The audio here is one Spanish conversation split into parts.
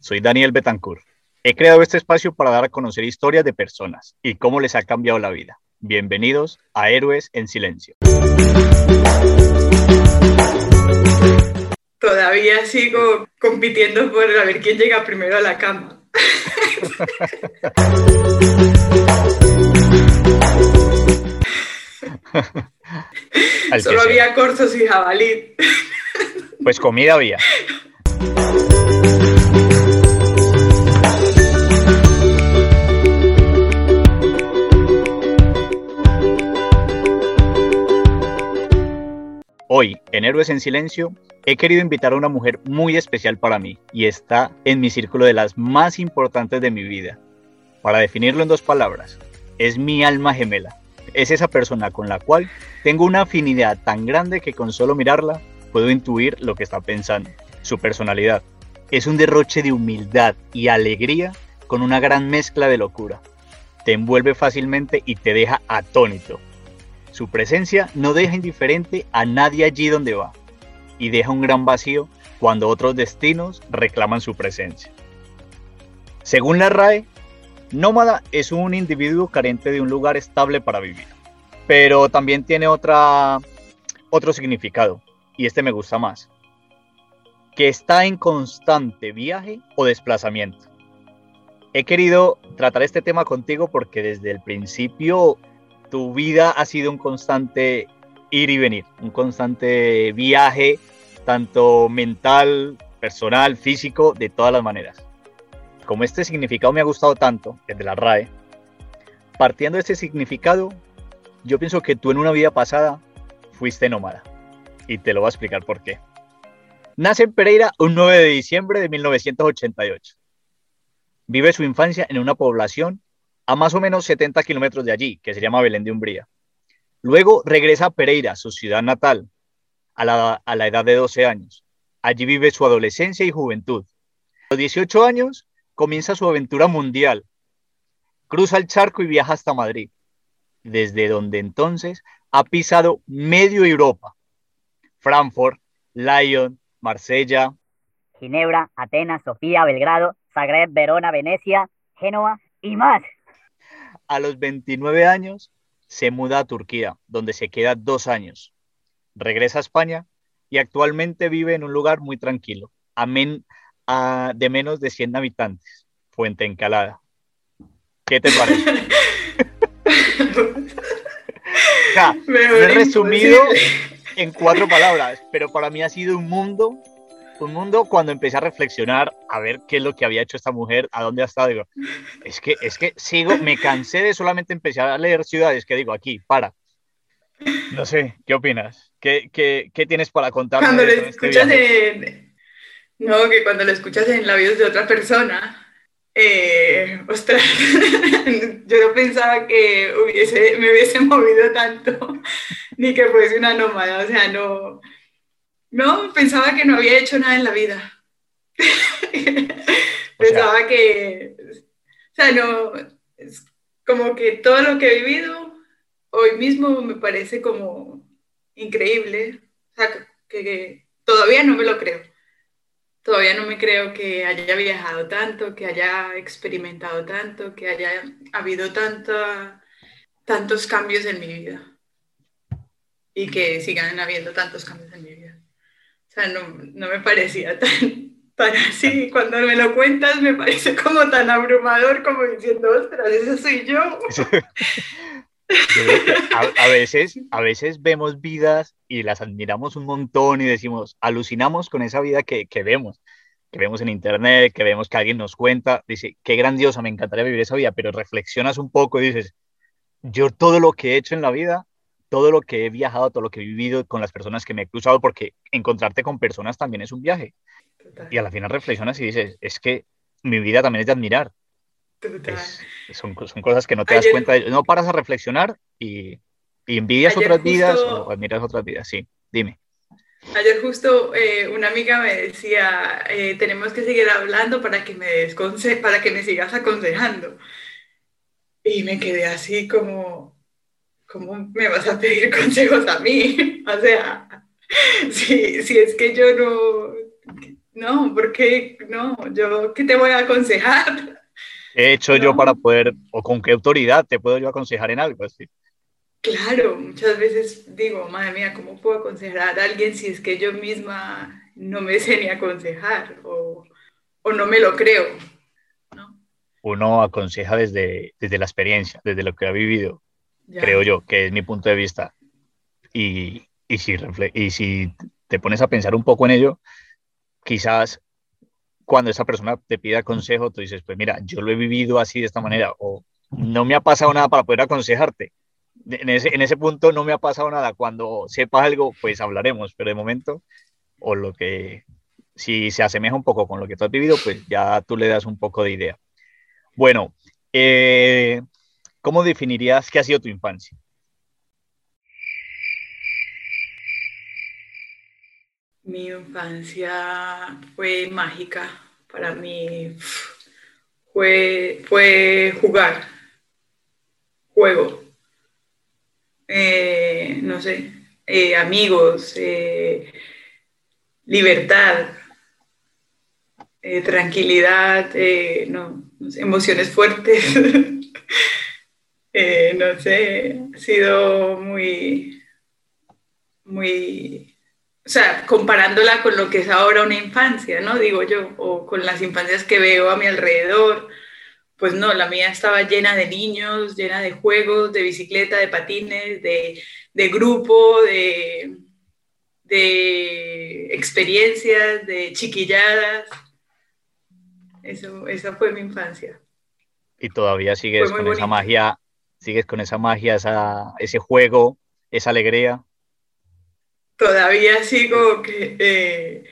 soy Daniel Betancourt. He creado este espacio para dar a conocer historias de personas y cómo les ha cambiado la vida. Bienvenidos a Héroes en Silencio. Todavía sigo compitiendo por a ver quién llega primero a la cama. Solo había cortos y jabalí. Pues comida había. Hoy, en Héroes en Silencio, he querido invitar a una mujer muy especial para mí y está en mi círculo de las más importantes de mi vida. Para definirlo en dos palabras, es mi alma gemela. Es esa persona con la cual tengo una afinidad tan grande que con solo mirarla puedo intuir lo que está pensando. Su personalidad es un derroche de humildad y alegría con una gran mezcla de locura. Te envuelve fácilmente y te deja atónito su presencia no deja indiferente a nadie allí donde va y deja un gran vacío cuando otros destinos reclaman su presencia. Según la RAE, nómada es un individuo carente de un lugar estable para vivir, pero también tiene otra, otro significado, y este me gusta más, que está en constante viaje o desplazamiento. He querido tratar este tema contigo porque desde el principio tu vida ha sido un constante ir y venir, un constante viaje, tanto mental, personal, físico, de todas las maneras. Como este significado me ha gustado tanto, el de la RAE, partiendo de este significado, yo pienso que tú en una vida pasada fuiste nómada. Y te lo voy a explicar por qué. Nace en Pereira un 9 de diciembre de 1988. Vive su infancia en una población a más o menos 70 kilómetros de allí, que se llama Belén de Umbría. Luego regresa a Pereira, su ciudad natal, a la, a la edad de 12 años. Allí vive su adolescencia y juventud. A los 18 años comienza su aventura mundial. Cruza el charco y viaja hasta Madrid, desde donde entonces ha pisado medio Europa. Frankfurt, Lyon, Marsella, Ginebra, Atenas, Sofía, Belgrado, Zagreb, Verona, Venecia, Génova y más a los 29 años se muda a Turquía, donde se queda dos años. Regresa a España y actualmente vive en un lugar muy tranquilo, a, de menos de 100 habitantes, Fuente Encalada. ¿Qué te parece? Me he resumido en cuatro palabras, pero para mí ha sido un mundo un mundo cuando empecé a reflexionar a ver qué es lo que había hecho esta mujer, a dónde ha estado, digo, es que, es que sigo, me cansé de solamente empezar a leer ciudades, que digo, aquí, para. No sé, ¿qué opinas? ¿Qué, qué, qué tienes para contar? Cuando lo este escuchas en... No, que cuando lo escuchas en labios de otra persona, eh, ostras, yo no pensaba que hubiese, me hubiese movido tanto, ni que fuese una nómada, o sea, no, no, pensaba que no había hecho nada en la vida. pensaba que, o sea, no, es como que todo lo que he vivido hoy mismo me parece como increíble. O sea, que, todavía no me lo creo. Todavía no me creo que haya viajado tanto, que haya experimentado tanto, que haya habido tantos cambios en mi vida y que sigan habiendo tantos cambios en mi vida. O sea, no, no me parecía tan, tan así. Cuando me lo cuentas me parece como tan abrumador como diciendo, ostras, eso soy yo. a, veces, a veces vemos vidas y las admiramos un montón y decimos, alucinamos con esa vida que, que vemos, que vemos en internet, que vemos que alguien nos cuenta, dice, qué grandiosa, me encantaría vivir esa vida, pero reflexionas un poco y dices, yo todo lo que he hecho en la vida todo lo que he viajado, todo lo que he vivido con las personas que me he cruzado, porque encontrarte con personas también es un viaje. Y a la final reflexionas y dices, es que mi vida también es de admirar. son, son, cosas que no te das cuenta, de, no paras a reflexionar y, y envidias otras vidas o admiras otras vidas, sí, dime. Ayer justo eh, una amiga me decía, eh, tenemos que seguir hablando para que, me para que me sigas aconsejando. Y me quedé así como, ¿cómo me vas a pedir consejos a mí? O sea, si, si es que yo no, no, porque no, yo, ¿qué te voy a aconsejar? he hecho yo para poder, o con qué autoridad te puedo yo aconsejar en algo así? Claro, muchas veces digo, madre mía, ¿cómo puedo aconsejar a alguien si es que yo misma no me sé ni aconsejar o, o no me lo creo? ¿no? Uno aconseja desde, desde la experiencia, desde lo que ha vivido, creo yo, que es mi punto de vista. Y, y, si, y si te pones a pensar un poco en ello, quizás cuando esa persona te pida consejo, tú dices, pues mira, yo lo he vivido así de esta manera, o no me ha pasado nada para poder aconsejarte. En ese, en ese punto no me ha pasado nada. Cuando sepa algo, pues hablaremos, pero de momento, o lo que, si se asemeja un poco con lo que tú has vivido, pues ya tú le das un poco de idea. Bueno, eh, ¿cómo definirías qué ha sido tu infancia? Mi infancia fue mágica. Para mí fue, fue jugar, juego, eh, no sé, eh, amigos, eh, libertad, tranquilidad, no, emociones fuertes. no sé, ha sido muy, muy o sea, comparándola con lo que es ahora una infancia, ¿no? Digo yo, o con las infancias que veo a mi alrededor, pues no, la mía estaba llena de niños, llena de juegos, de bicicleta, de patines, de, grupo, de, de experiencias, de chiquilladas. Eso, esa fue mi infancia. Y todavía sigues con esa magia, sigues con esa magia, ese juego, esa alegría todavía sigo que, eh,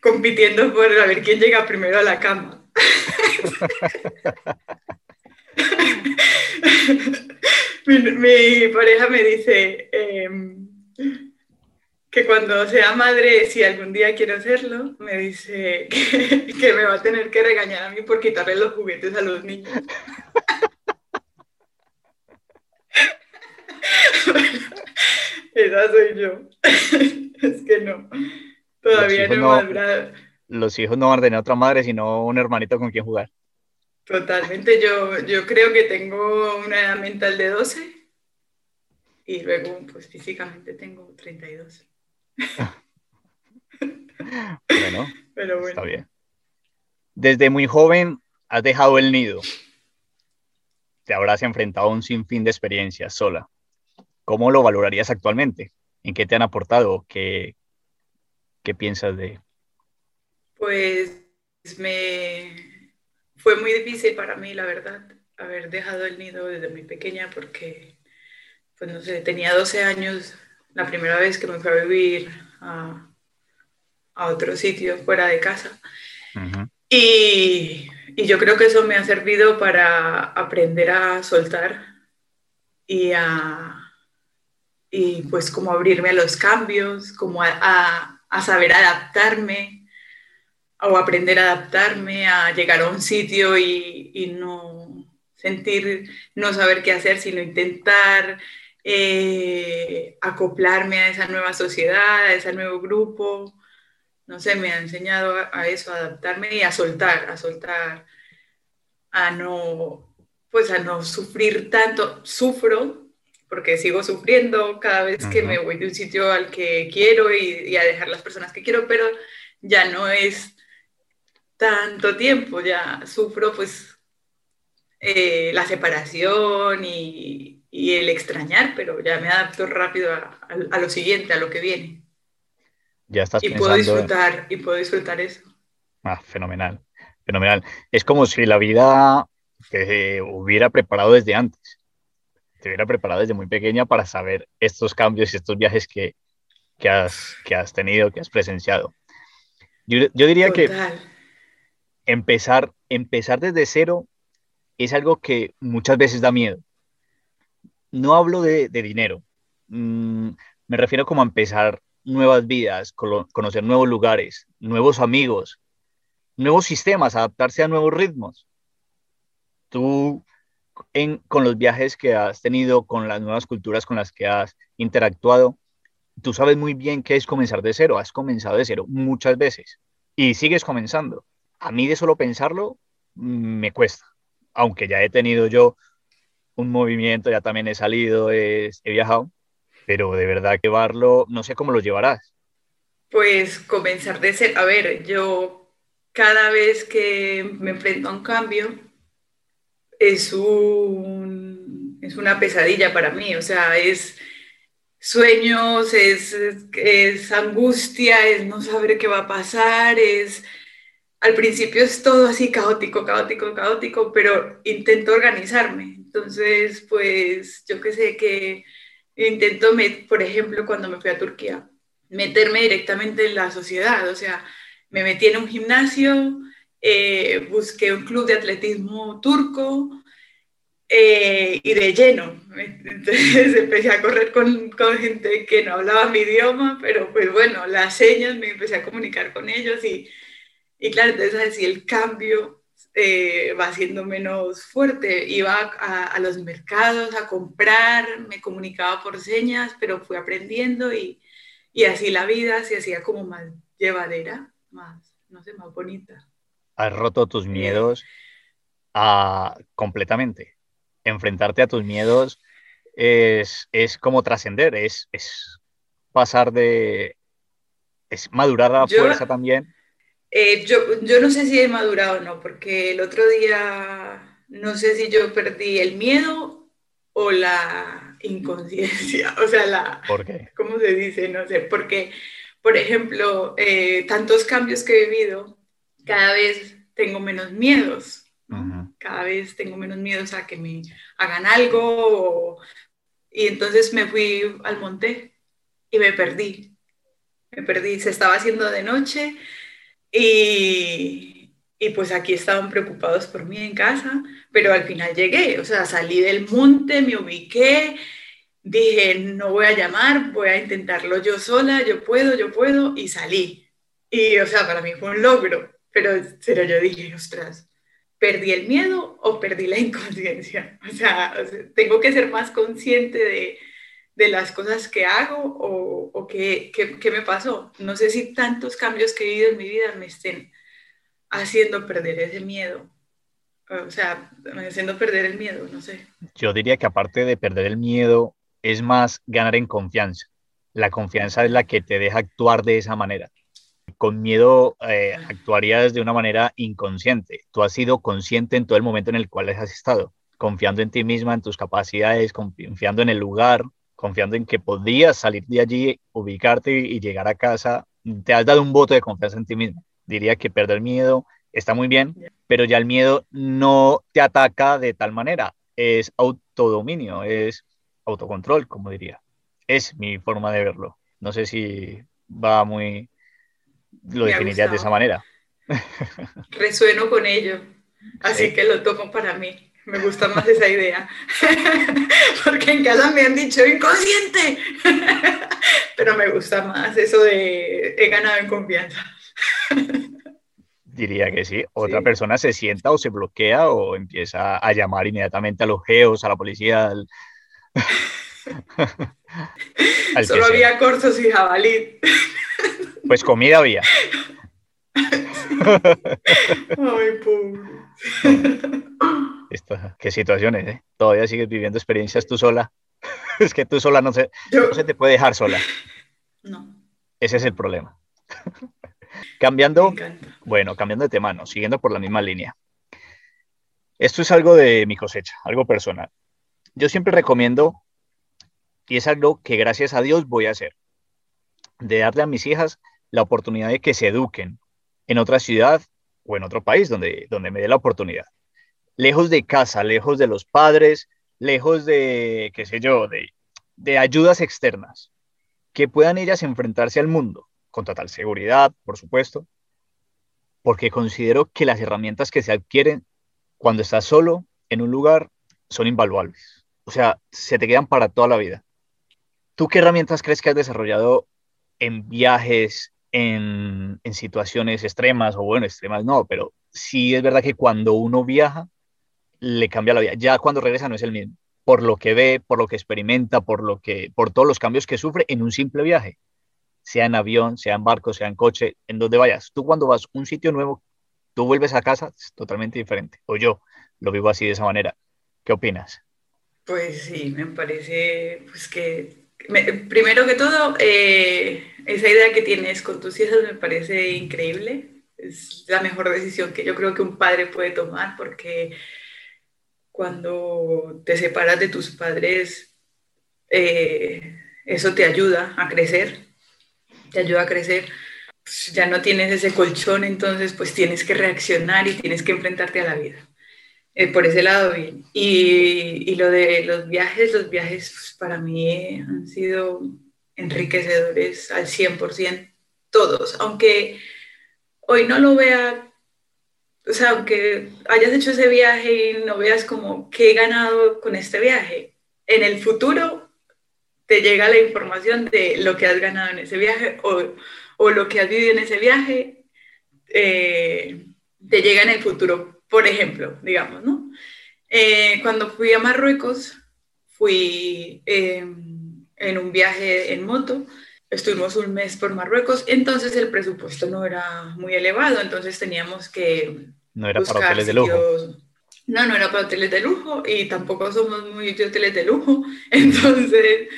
compitiendo por a ver quién llega primero a la cama. mi, pareja me dice em, que cuando sea madre, si algún día quiero hacerlo, me dice que me va a tener que regañar a mí por quitarle los juguetes a los niños. Esa soy yo. es que no. Todavía no, madurado. Los hijos no van a tener otra madre, sino un hermanito con quien jugar. Totalmente. Yo, yo creo que tengo una edad mental de 12 y luego, pues físicamente tengo 32. bueno, Pero bueno, está bien. Desde muy joven has dejado el nido. Te habrás enfrentado a un sinfín de experiencias sola. ¿Cómo lo valorarías actualmente? ¿En qué te han aportado? ¿Qué, qué piensas de...? Pues me fue muy difícil para mí, la verdad, haber dejado el nido desde muy pequeña porque, pues no sé, tenía 12 años la primera vez que me fui a vivir a, otro sitio fuera de casa. y, y yo creo que eso me ha servido para aprender a soltar y a, y pues como abrirme a los cambios, como a, a, saber adaptarme o aprender a adaptarme, a llegar a un sitio y, y no sentir, no saber qué hacer, sino intentar eh, acoplarme a esa nueva sociedad, a ese nuevo grupo. No sé, me ha enseñado a, eso, a adaptarme y a soltar, a soltar, a no, pues a no sufrir tanto. Sufro, porque sigo sufriendo cada vez que me voy de un sitio al que quiero y, a dejar las personas que quiero, pero ya no es tanto tiempo, ya sufro pues eh, la separación y, el extrañar, pero ya me adapto rápido a, lo siguiente, a lo que viene. Ya estás y puedo disfrutar y puedo disfrutar eso. Ah, fenomenal, fenomenal. Es como si la vida te hubiera preparado desde antes te hubiera preparado desde muy pequeña para saber estos cambios y estos viajes que, que, has, que has tenido, que has presenciado. Yo, yo diría que empezar, empezar desde cero es algo que muchas veces da miedo. No hablo de, de dinero, mm, me refiero como a empezar nuevas vidas, conocer nuevos lugares, nuevos amigos, nuevos sistemas, adaptarse a nuevos ritmos. Tú con los viajes que has tenido, con las nuevas culturas con las que has interactuado, tú sabes muy bien qué es comenzar de cero, has comenzado de cero muchas veces. y sigues comenzando. A mí de solo pensarlo mm, me cuesta, aunque ya he tenido yo un movimiento, ya también he salido, he, he viajado, pero de verdad llevarlo, no sé cómo lo llevarás. Pues comenzar de ser, a ver, yo cada vez que me enfrento a un cambio es, un, es una pesadilla para mí, o sea, es sueños, es, es, angustia, es no saber qué va a pasar, es... Al principio es todo así caótico, caótico, caótico, pero intento organizarme. Entonces, pues yo que sé que intento, por ejemplo, cuando me fui a Turquía, meterme directamente en la sociedad, o sea, me metí en un gimnasio, eh, busqué un club de atletismo turco, eh, y de lleno. Entonces empecé a correr con, con, gente que no hablaba mi idioma, pero pues bueno, las señas me empecé a comunicar con ellos y, y claro, entonces así el cambio eh, va siendo menos fuerte. Iba a, a, los mercados a comprar, me comunicaba por señas, pero fui aprendiendo y, y así la vida se hacía como más llevadera, más, no sé, más bonita. Has roto tus miedos a, completamente enfrentarte a tus miedos es, es como trascender, es, es, pasar de... es madurar la fuerza también. Eh, yo, yo no sé si he madurado o no, porque el otro día no sé si yo perdí el miedo o la inconsciencia, o sea, la... ¿Por qué? ¿Cómo se dice? No sé, porque, por ejemplo, eh, tantos cambios que he vivido, cada vez tengo menos miedos. Cada vez tengo menos miedos a que me hagan algo. Y entonces me fui al monte y me perdí. Me perdí. Se estaba haciendo de noche y, y pues aquí estaban preocupados por mí en casa, pero al final llegué. O sea, salí del monte, me ubiqué. Dije, no voy a llamar, voy a intentarlo yo sola, yo puedo, yo puedo, y salí. Y, o sea, para mí fue un logro, pero, pero yo dije, ostras, ¿perdí el miedo o perdí la inconsciencia? O sea, tengo que ser más consciente de, de las cosas que hago o, o qué, qué, qué, me pasó. No sé si tantos cambios que he vivido en mi vida me estén haciendo perder ese miedo. O sea, me haciendo perder el miedo, no sé. Yo diría que aparte de perder el miedo, es más ganar en confianza. La confianza es la que te deja actuar de esa manera con miedo eh, actuarías de una manera inconsciente. Tú has sido consciente en todo el momento en el cual has estado, confiando en ti misma, en tus capacidades, confiando en el lugar, confiando en que podías salir de allí, ubicarte y, llegar a casa. Te has dado un voto de confianza en ti misma. Diría que perder miedo está muy bien, pero ya el miedo no te ataca de tal manera. Es autodominio, es autocontrol, como diría. Es mi forma de verlo. No sé si va muy, lo definirías de esa manera. Resueno con ello, así que lo tomo para mí. Me gusta más esa idea. Porque en casa me han dicho inconsciente. Pero me gusta más eso de he ganado en confianza. Diría que sí. Otra persona se sienta o se bloquea o empieza a llamar inmediatamente a los geos, a la policía. Solo había cortos y jabalí. Pues comida había. Ay, pobre. qué situaciones, ¿eh? Todavía sigues viviendo experiencias tú sola. es que tú sola no se, no se te puede dejar sola. No. Ese es el problema. cambiando, bueno, cambiando de tema, no, siguiendo por la misma línea. Esto es algo de mi cosecha, algo personal. Yo siempre recomiendo, y es algo que gracias a Dios voy a hacer, de darle a mis hijas la oportunidad de que se eduquen en otra ciudad o en otro país donde, donde me dé la oportunidad. Lejos de casa, lejos de los padres, lejos de, qué sé yo, de, de ayudas externas, que puedan ellas enfrentarse al mundo con total seguridad, por supuesto, porque considero que las herramientas que se adquieren cuando estás solo en un lugar son invaluables. O sea, se te quedan para toda la vida. ¿Tú qué herramientas crees que has desarrollado en viajes, en, situaciones extremas, o bueno, extremas no, pero sí es verdad que cuando uno viaja, le cambia la vida. Ya cuando regresa no es el mismo, por lo que ve, por lo que experimenta, por, lo que, por todos los cambios que sufre en un simple viaje. sea en avión, sea en barco, sea en coche, en donde vayas. Tú cuando vas a un sitio nuevo, tú vuelves a casa, es totalmente diferente. O yo lo vivo así de esa manera. ¿Qué opinas? Pues sí, me parece pues que primero que todo, eh, esa idea que tienes con tus hijas me parece increíble. Es la mejor decisión que yo creo que un padre puede tomar porque cuando te separas de tus padres, eh, eso te ayuda a crecer, te ayuda a crecer. Ya no tienes ese colchón, entonces pues tienes que reaccionar y tienes que enfrentarte a la vida. Eh, por ese lado bien. Y, y, lo de los viajes, los viajes para mí han sido enriquecedores al 100%, todos, aunque hoy no lo vea, o sea, aunque hayas hecho ese viaje y no veas como qué he ganado con este viaje, en el futuro te llega la información de lo que has ganado en ese viaje o, o lo que has vivido en ese viaje, eh, te llega en el futuro, por ejemplo, digamos, ¿no? Eh, cuando fui a Marruecos, fui em, en un viaje en moto, estuvimos un mes por Marruecos, entonces el presupuesto no era muy elevado, entonces teníamos que... No era para hoteles de lujo. No, no era para hoteles de lujo y tampoco somos muy de hoteles de lujo, entonces,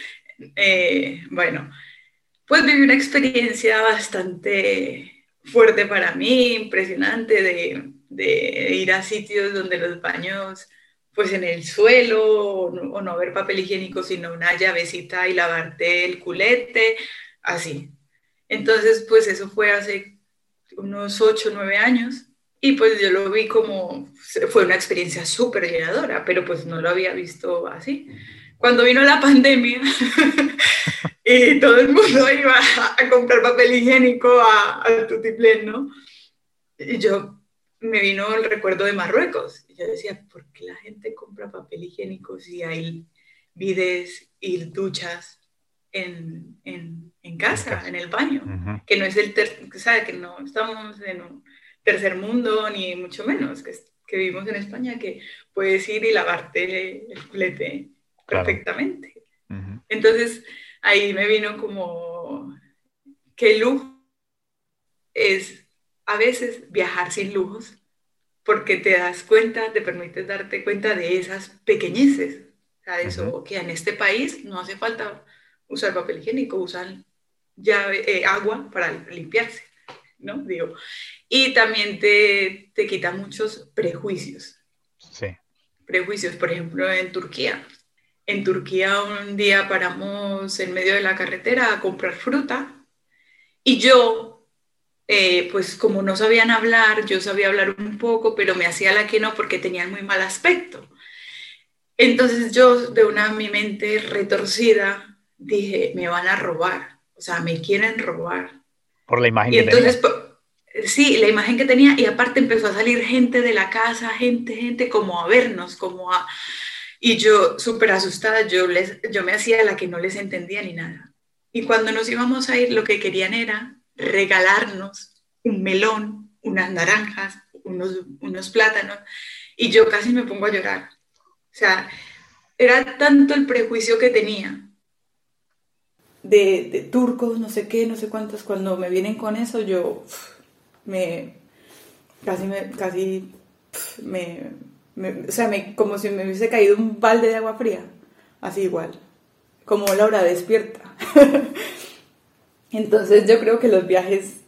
eh, bueno, pues viví una experiencia bastante fuerte para mí, impresionante de, de ir a sitios donde los baños pues en el suelo o no, haber papel higiénico, sino una llavecita y lavarte el culete, así. Entonces, pues eso fue hace unos 8 o 9 años y pues yo lo vi como, fue una experiencia súper llenadora, pero pues no lo había visto así. Cuando vino la pandemia y todo el mundo iba a comprar papel higiénico a, a Tutiplén, ¿no? Y yo me vino el recuerdo de Marruecos. Y yo decía, ¿por qué la gente compra papel higiénico si hay vides y duchas en, en, en casa, en el baño? Que no es el, ¿sabe? Que no estamos en un tercer mundo, ni mucho menos, que, que vivimos en España, que puedes ir y lavarte el culete perfectamente. Entonces, ahí me vino como que lujo es a veces viajar sin lujos, porque te das cuenta, te permites darte cuenta de esas pequeñeces. O sea, de eso, que en este país no hace falta usar papel higiénico, usan llave, eh, agua para limpiarse, ¿no? Digo. Y también te, te quita muchos prejuicios. Sí. Prejuicios, por ejemplo, en Turquía. En Turquía un día paramos en medio de la carretera a comprar fruta y yo eh, pues como no sabían hablar, yo sabía hablar un poco, pero me hacía la que no porque tenían muy mal aspecto. Entonces yo, de una mi mente retorcida, dije, me van a robar, o sea, me quieren robar. Por la imagen y entonces, Sí, la imagen que tenía, y aparte empezó a salir gente de la casa, gente, gente, como a vernos, como a... Y yo, súper asustada, yo, les, yo me hacía la que no les entendía ni nada. Y cuando nos íbamos a ir, lo que querían era regalarnos un melón, unas naranjas, unos, unos plátanos, y yo casi me pongo a llorar. O sea, era tanto el prejuicio que tenía de, de, turcos, no sé qué, no sé cuántos, cuando me vienen con eso, yo me casi me, casi me, o sea, me, como si me hubiese caído un balde de agua fría, así igual, como Laura despierta. Entonces yo creo que los viajes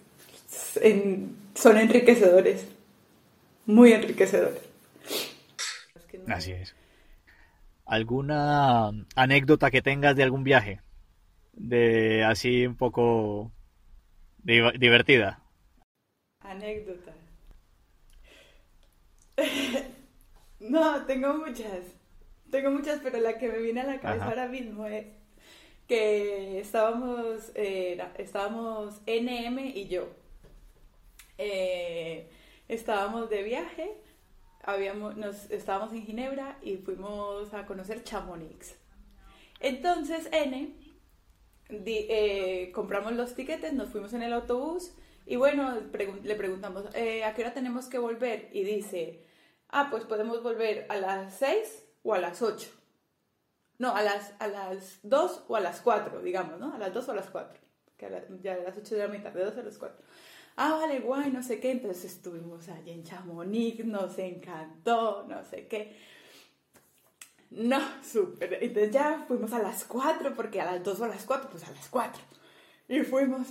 son enriquecedores, muy enriquecedores. Así es. ¿Alguna anécdota que tengas de algún viaje? De así un poco divertida. Anécdota. no, tengo muchas. Tengo muchas, pero la que me viene a la cabeza ahora mismo es que estábamos, eh, estábamos NM y yo. Eh, estábamos de viaje, habíamos, nos, estábamos en Ginebra y fuimos a conocer Chamonix. Entonces N, eh, compramos los tiquetes, nos fuimos en el autobús y bueno, le preguntamos, ¿a qué hora tenemos que volver? Y dice, ah, pues podemos volver a las 6 o a las 8. No, a las, a las 2 o a las 4, digamos, ¿no? A las 2 o a las 4. que a la- ya a las 8 de la mitad, de 2 a las 4. Ah, vale, guay, no sé qué. Entonces estuvimos allí en Chamonix, nos encantó, no sé qué. No, súper. Entonces ya fuimos a las 4, porque a las 2 o a las 4, pues a las 4. Y fuimos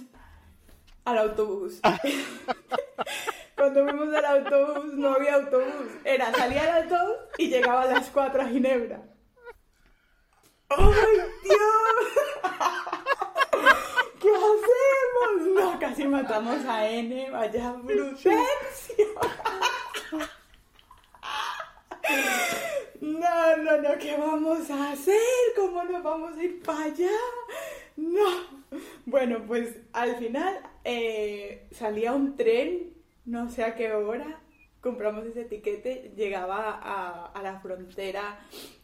al autobús. Cuando fuimos al autobús, no había autobús. Era salir a las 2 y llegaba a las 4 a Ginebra. ¡Ay, Dios! ¿Qué hacemos? No, casi matamos a N. Vaya brutencia. No, no, no, ¿qué vamos a hacer? ¿Cómo nos vamos a ir para allá? No. Bueno, pues al final eh, salía un tren, no sé a qué hora, compramos ese etiquete, llegaba a la frontera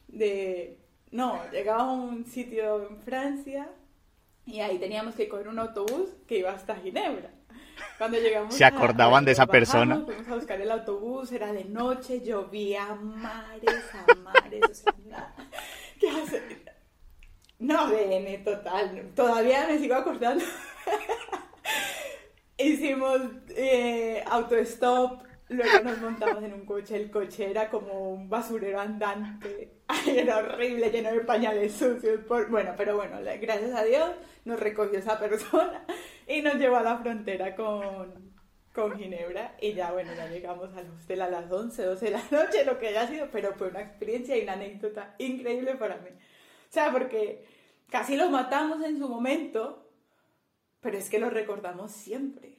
de... No, llegaba a un sitio en Francia y ahí teníamos que coger un autobús que iba hasta Ginebra. Cuando llegamos ¿Se acordaban de esa bajamos, persona? Fuimos a buscar el autobús, era de noche, llovía a mares, a mares, o sea, nada. ¿Qué hace? No, N, total, todavía me sigo acordando. Hicimos eh, autostop, luego nos montamos en un coche, el coche era como un basurero andante, era horrible, lleno de pañales sucios, por- bueno, pero bueno, gracias a Dios nos recogió esa persona y nos llevó a la frontera con, con Ginebra y ya, bueno, ya llegamos al hostel a las 11, 12 de la noche, lo que haya sido, pero fue una experiencia y una anécdota increíble para mí. O sea, porque casi lo matamos en su momento, pero es que lo recordamos siempre.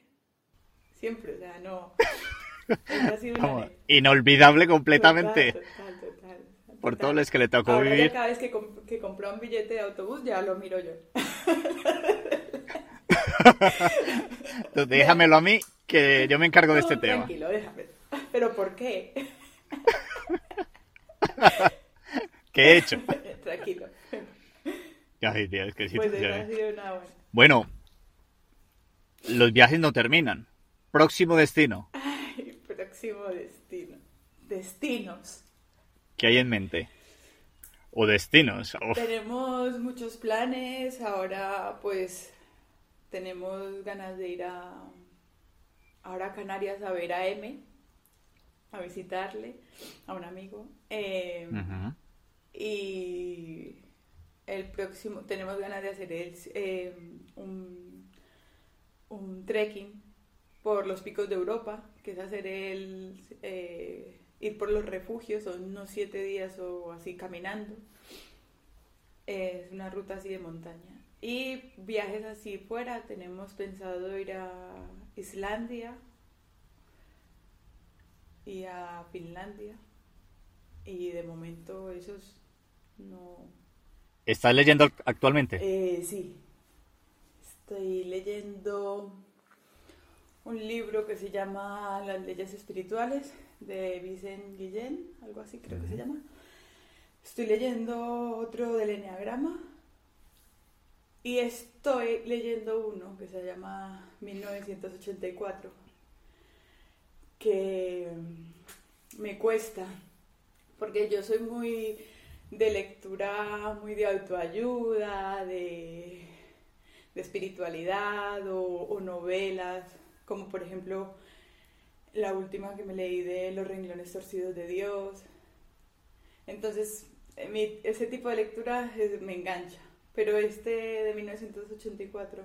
Siempre, o sea, no. Ha sido una Vamos, anécdota. inolvidable completamente. Total, total. Por todo lo que le tocó Ahora ya vivir. cada vez que, comp- que compro un billete de autobús ya lo miro yo. Entonces, déjamelo a mí, que yo me encargo de este No, tema. Tranquilo, déjame. ¿Pero por qué? ¿Qué he hecho? tranquilo. Ay, Dios, qué Pues esa ha sido una buena. Bueno, los viajes no terminan. Próximo destino. Ay, próximo destino. Destinos. ¿Qué hay en mente? O destinos. Uf, Tenemos muchos planes, ahora pues tenemos ganas de ir a ahora a Canarias a ver a M, a visitarle, a un amigo. eh, ujú. Y el próximo, tenemos ganas de hacer el, eh, un, un trekking por los picos de Europa, que es hacer el, eh, ir por los refugios, son unos siete días o así caminando. Es una ruta así de montaña. Y viajes así fuera, tenemos pensado ir a Islandia y a Finlandia. Y de momento esos no... ¿Estás leyendo actualmente? Eh, sí, estoy leyendo un libro que se llama Las leyes espirituales de Vicent Guillén, algo así creo que se llama. Estoy leyendo otro del Enneagrama y estoy leyendo uno que se llama 1984, que me cuesta, porque yo soy muy de lectura, muy de autoayuda, de, de espiritualidad o, o novelas, como por ejemplo la última que me leí de Los renglones torcidos de Dios. Entonces, eh, mi- ese tipo de lectura eh, me engancha, pero este de 1984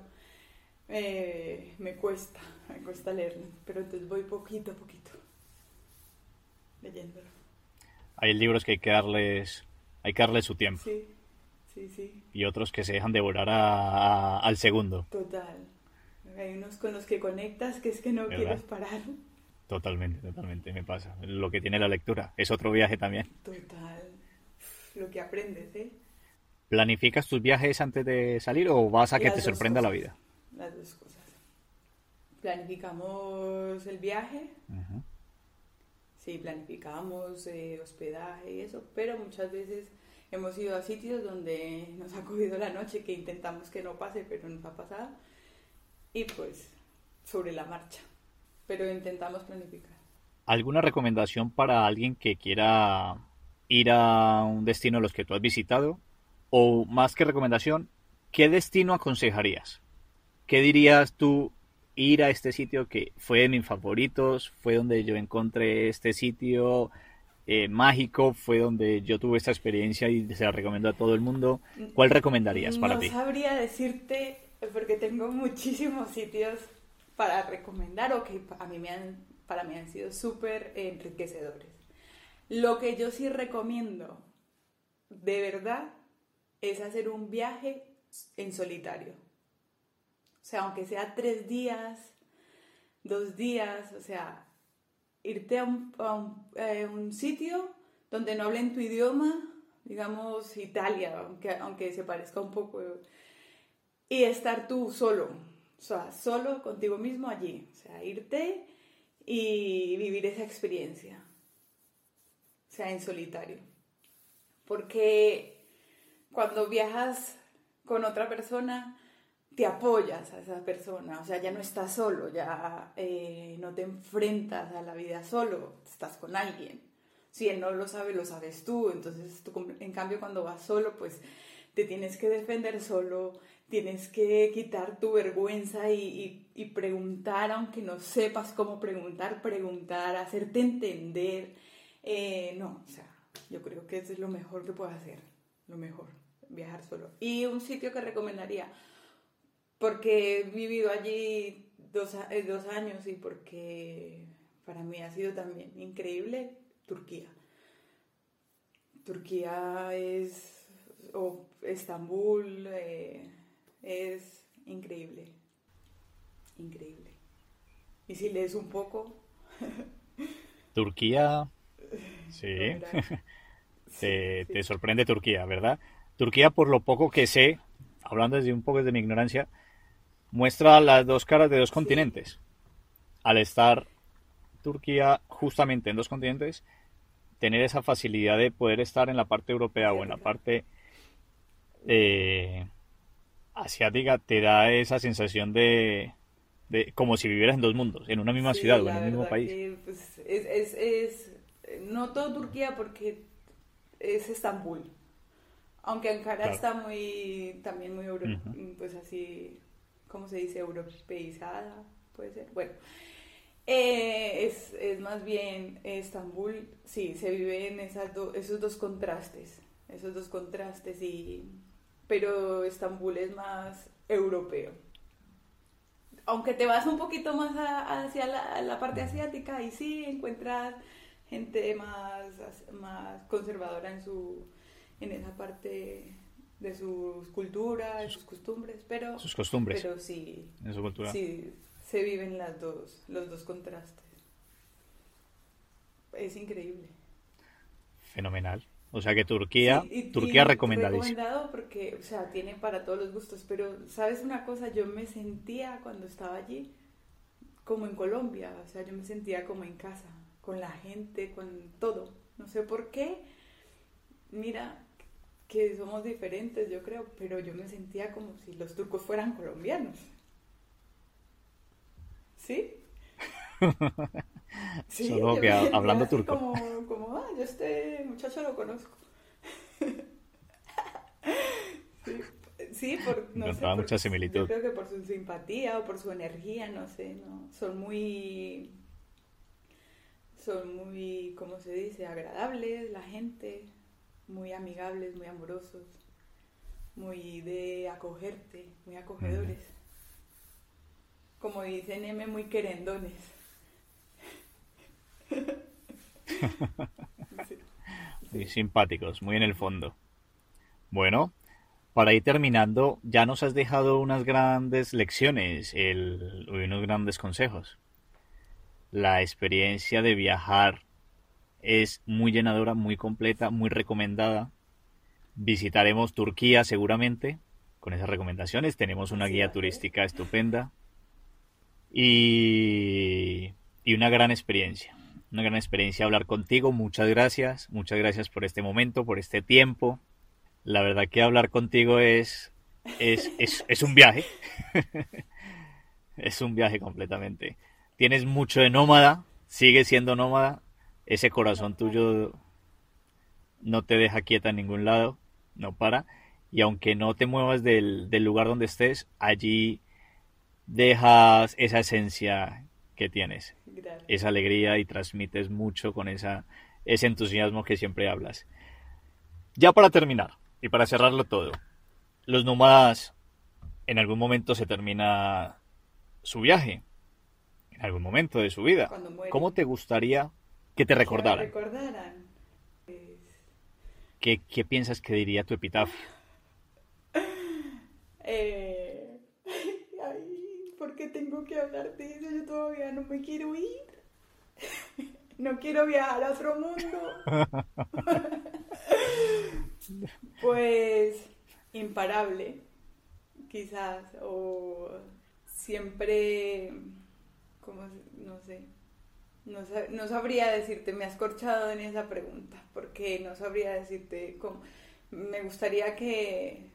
eh, me cuesta, me cuesta leerlo, pero entonces voy poquito a poquito leyéndolo. Hay libros que hay que darles, hay que darles su tiempo. Sí, sí, sí, Y otros que se dejan devorar a- a- al segundo. total. Hay unos con los que conectas que es que no ¿Verdad? quieres parar. Totalmente, totalmente, me pasa. Lo que tiene la lectura. Es otro viaje también. Total. Lo que aprendes, ¿eh? ¿Planificas tus viajes antes de salir o vas a que te sorprenda la vida? Las dos cosas. Planificamos el viaje, sí, planificamos eh, hospedaje y eso, pero muchas veces hemos ido a sitios donde nos ha cogido la noche que intentamos que no pase, pero nos ha pasado. Y pues sobre la marcha. Pero intentamos planificar. ¿Alguna recomendación para alguien que quiera ir a un destino a los que tú has visitado? O más que recomendación, ¿qué destino aconsejarías? ¿qué dirías tú ir a este sitio que fue de mis favoritos, fue donde yo encontré este sitio eh, mágico, fue donde yo tuve esta experiencia y se la recomiendo a todo el mundo. ¿Cuál recomendarías para ti? No sabría decirte, porque tengo muchísimos sitios para recomendar o que a mí me han, para mí han sido súper enriquecedores. Lo que yo sí recomiendo, de verdad, es hacer un viaje en solitario. O sea, aunque sea tres días, dos días, o sea, irte a un, eh, un, sitio donde no hablen tu idioma, digamos Italia, aunque, aunque se parezca un poco, y estar tú solo, o sea, solo contigo mismo allí, o sea, irte y vivir esa experiencia, o sea, en solitario. Porque cuando viajas con otra persona, te apoyas a esa persona, o sea, ya no estás solo, ya eh, no te enfrentas a la vida solo, estás con alguien. Si él no lo sabe, lo sabes tú, entonces en cambio cuando vas solo, pues te tienes que defender solo, tienes que quitar tu vergüenza y, preguntar, aunque no sepas cómo preguntar, preguntar, hacerte entender. Eh, no, o sea, yo creo que eso es lo mejor que puedo hacer, lo mejor, viajar solo. Y un sitio que recomendaría, porque he vivido allí dos, eh, dos años y porque para mí ha sido también increíble Turquía. Turquía es, o Estambul, eh, es increíble, increíble. Y si lees un poco... Turquía, sí, te, te sorprende Turquía, ¿verdad? Turquía, por lo poco que sé, hablando desde un poco desde mi ignorancia, muestra las dos caras de dos continentes. Al estar Turquía justamente en dos continentes, tener esa facilidad de poder estar en la parte europea o en la parte eh, asiática te da esa sensación de, como si vivieras en dos mundos, en una misma ciudad o en un mismo país. Pues, es, es, no todo Turquía porque es Estambul. Aunque Ankara está muy, también muy, pues así, ¿cómo se dice? Europeizada, puede ser. Bueno, eh, es, es, más bien Estambul, sí, se vive en esas esos dos contrastes, esos dos contrastes, y, pero Estambul es más europeo. Aunque te vas un poquito más hacia la, la, parte asiática, y sí encuentras gente más, más conservadora en, su, en esa parte de sus culturas, de sus costumbres, pero... Sus costumbres. Pero sí. En su cultura. Sí, se viven las dos, los dos contrastes. Es increíble. Fenomenal. O sea que Turquía, Turquía recomendadísimo. Recomendado porque, o sea, tiene para todos los gustos, pero ¿sabes una cosa? Yo me sentía cuando estaba allí como en Colombia, o sea, yo me sentía como en casa, con la gente, con todo. No sé por qué. Mira, que somos diferentes, yo creo, pero yo me sentía como si los turcos fueran colombianos. ¿Sí? sí Solo que hablando turco. Como, como, ah, yo este muchacho lo conozco. sí, sí, por, no sé, mucha similitud. Yo creo que por su simpatía o por su energía, no sé, no, son muy, son muy, ¿cómo se dice? Agradables la gente muy amigables, muy amorosos, muy de acogerte, muy acogedores. Como dicen M, muy querendones. Muy simpáticos, muy en el fondo. Bueno, para ir terminando, ya nos has dejado unas grandes lecciones el, y unos grandes consejos. La experiencia de viajar es muy llenadora, muy completa, muy recomendada. Visitaremos Turquía seguramente con esas recomendaciones. Tenemos una guía turística estupenda y, y una gran experiencia. Una gran experiencia hablar contigo. Muchas gracias. Muchas gracias por este momento, por este tiempo. La verdad que hablar contigo es, es, es, es un viaje. es un viaje completamente. Tienes mucho de nómada, sigue siendo nómada, ese corazón tuyo no te deja quieta en ningún lado, no para, y aunque no te muevas del, lugar donde estés, allí dejas esa esencia que tienes, Gracias. esa alegría y transmites mucho con esa, ese entusiasmo que siempre hablas. Ya para terminar y para cerrarlo todo, los nómadas en algún momento se termina su viaje, en algún momento de su vida. ¿Cómo te gustaría que te recordaran? recordaran. Pues, ¿Qué, qué piensas que diría tu epitafio? eh, ay, ¿por qué tengo que hablar de eso? Yo todavía no me quiero ir. No quiero viajar a otro mundo. Pues imparable, quizás, o siempre, como, no sé, no, no sabría decirte, me has corchado en esa pregunta, porque no sabría decirte cómo. Me gustaría que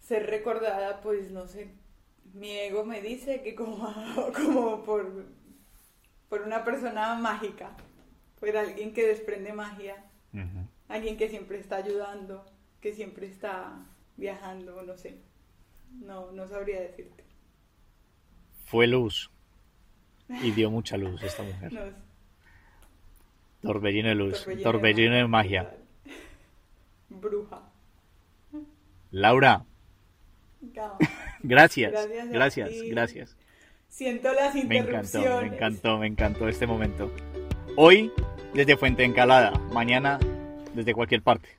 ser recordada, pues no sé, mi ego me dice que como, como por, por una persona mágica, por alguien que desprende magia. Alguien que siempre está ayudando, que siempre está viajando, no sé. No, no sabría decirte. Fue luz y dio mucha luz esta mujer. No, Torbellino de luz, torbellino torbellino de magia. Bruja. Laura, Gracias, Gracias gracias, gracias. Siento las Me encantó, interrupciones. me encantó, me encantó este momento. Hoy desde Fuente Encalada, mañana desde cualquier parte.